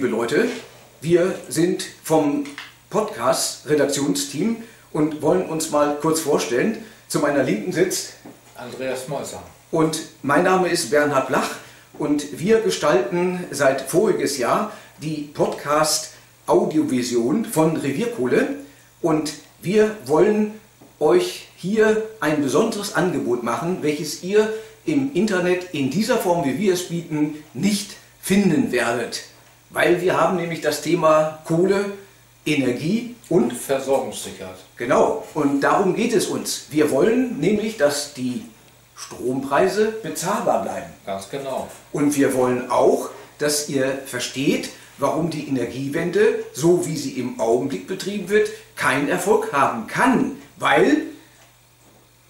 liebe Leute. Wir sind vom Podcast Redaktionsteam und wollen uns mal kurz vorstellen. Zu meiner Linken sitzt Andreas Meuser. und mein Name ist Bernhard Blach und wir gestalten seit voriges Jahr die Podcast Audiovision von Revierkohle und wir wollen euch hier ein besonderes Angebot machen, welches ihr im Internet in dieser Form, wie wir es bieten, nicht finden werdet. Weil wir haben nämlich das Thema Kohle, Energie und Versorgungssicherheit. Genau, und darum geht es uns. Wir wollen nämlich, dass die Strompreise bezahlbar bleiben. Ganz genau. Und wir wollen auch, dass ihr versteht, warum die Energiewende, so wie sie im Augenblick betrieben wird, keinen Erfolg haben kann. Weil,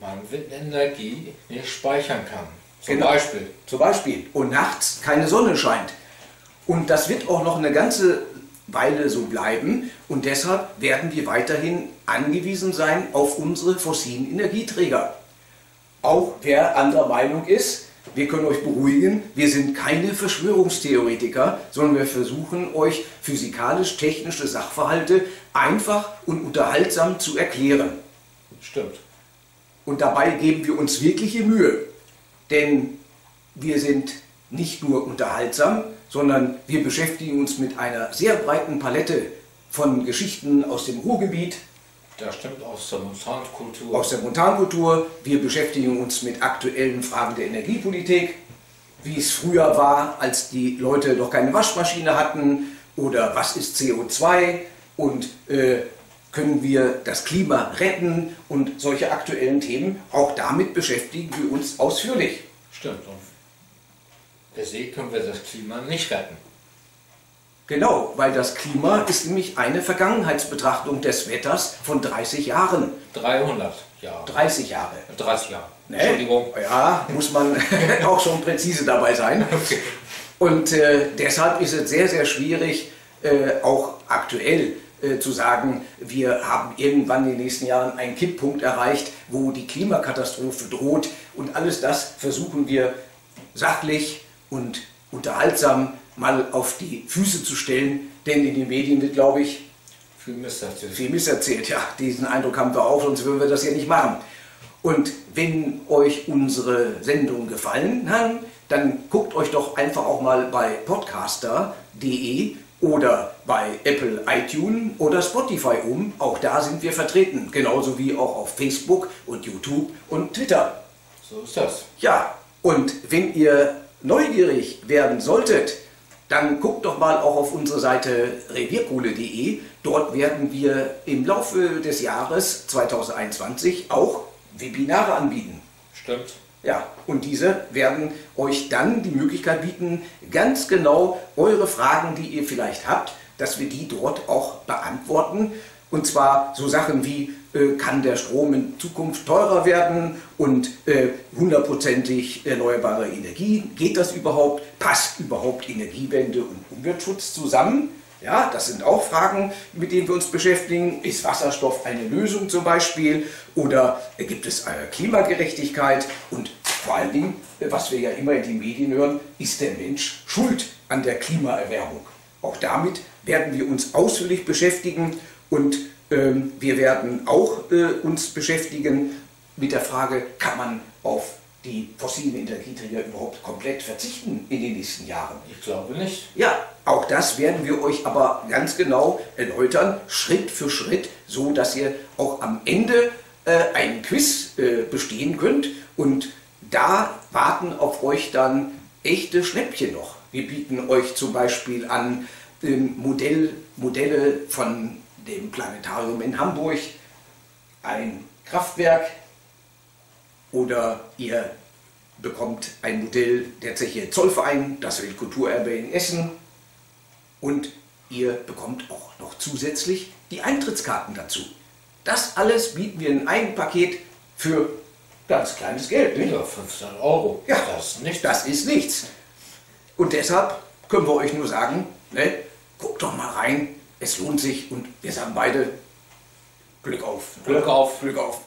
Man Windenergie nicht speichern kann. Zum Genau. Beispiel. zum Beispiel, und nachts keine Sonne scheint. Und das wird auch noch eine ganze Weile so bleiben. Und deshalb werden wir weiterhin angewiesen sein auf unsere fossilen Energieträger. Auch wer anderer Meinung ist, wir können euch beruhigen, wir sind keine Verschwörungstheoretiker, sondern wir versuchen euch physikalisch-technische Sachverhalte einfach und unterhaltsam zu erklären. Stimmt. Und dabei geben wir uns wirkliche Mühe. Denn wir sind nicht nur unterhaltsam, sondern wir beschäftigen uns mit einer sehr breiten Palette von Geschichten aus dem Ruhrgebiet, Das stimmt aus der Monsankultur. aus der Montankultur. Wir beschäftigen uns mit aktuellen Fragen der Energiepolitik, wie es früher war, als die Leute noch keine Waschmaschine hatten oder was ist CO2 und äh, können wir das Klima retten und solche aktuellen Themen. Auch damit beschäftigen wir uns ausführlich. Stimmt. Und per se können wir das Klima nicht retten. Genau, weil das Klima ist nämlich eine Vergangenheitsbetrachtung des Wetters von 30 Jahren. 300 Jahre. 30 Jahre. 30 Jahre. Ne? Entschuldigung. Ja, muss man auch schon präzise dabei sein. Und äh, deshalb ist es sehr, sehr schwierig, äh, auch aktuell äh, zu sagen, wir haben irgendwann in den nächsten Jahren einen Kipppunkt erreicht, wo die Klimakatastrophe droht. Und alles das versuchen wir sachlich und unterhaltsam mal auf die Füße zu stellen. Denn in den Medien wird, glaube ich, Viel Mist erzählt. viel misserzählt. Ja, diesen Eindruck haben wir auch, sonst würden wir das ja nicht machen. Und wenn euch unsere Sendungen gefallen haben, dann guckt euch doch einfach auch mal bei podcaster.de oder bei Apple iTunes oder Spotify um. Auch da sind wir vertreten, genauso wie auch auf Facebook und YouTube und Twitter. So ist das. Ja, und wenn ihr neugierig werden solltet, dann guckt doch mal auch auf unsere Seite revierkohle.de. Dort werden wir im Laufe des Jahres 2021 auch Webinare anbieten. Stimmt. Ja, und diese werden euch dann die Möglichkeit bieten, ganz genau eure Fragen, die ihr vielleicht habt, dass wir die dort auch beantworten. Und zwar so Sachen wie, äh, kann der Strom in Zukunft teurer werden und äh, hundertprozentig erneuerbare Energie, geht das überhaupt? Passt überhaupt Energiewende und Umweltschutz zusammen? Ja, das sind auch Fragen, mit denen wir uns beschäftigen. Ist Wasserstoff eine Lösung zum Beispiel? Oder äh, gibt es eine Klimagerechtigkeit? Und vor allen Dingen, äh, was wir ja immer in den Medien hören, ist der Mensch schuld an der Klimaerwärmung? Auch damit werden wir uns ausführlich beschäftigen und ähm, wir werden auch äh, uns beschäftigen mit der Frage, kann man auf die fossilen Energieträger überhaupt komplett verzichten in den nächsten Jahren? Ich glaube nicht. Ja, auch das werden wir euch aber ganz genau erläutern, Schritt für Schritt, so dass ihr auch am Ende äh, einen Quiz äh, bestehen könnt. Und da warten auf euch dann echte Schnäppchen noch. Wir bieten euch zum Beispiel an ähm, Modell, Modelle von dem Planetarium in Hamburg, ein Kraftwerk oder ihr bekommt ein Modell der Zeche Zollverein, das Weltkulturerbe in Essen und ihr bekommt auch noch zusätzlich die Eintrittskarten dazu. Das alles bieten wir in einem Paket für ganz kleines Geld. Nicht? Ja, 15 Euro. Ja, Das ist nicht. Das ist nichts. Und deshalb können wir euch nur sagen, ne, guckt doch mal rein, es lohnt sich und wir sagen beide Glück auf. Glück auf. Glück auf.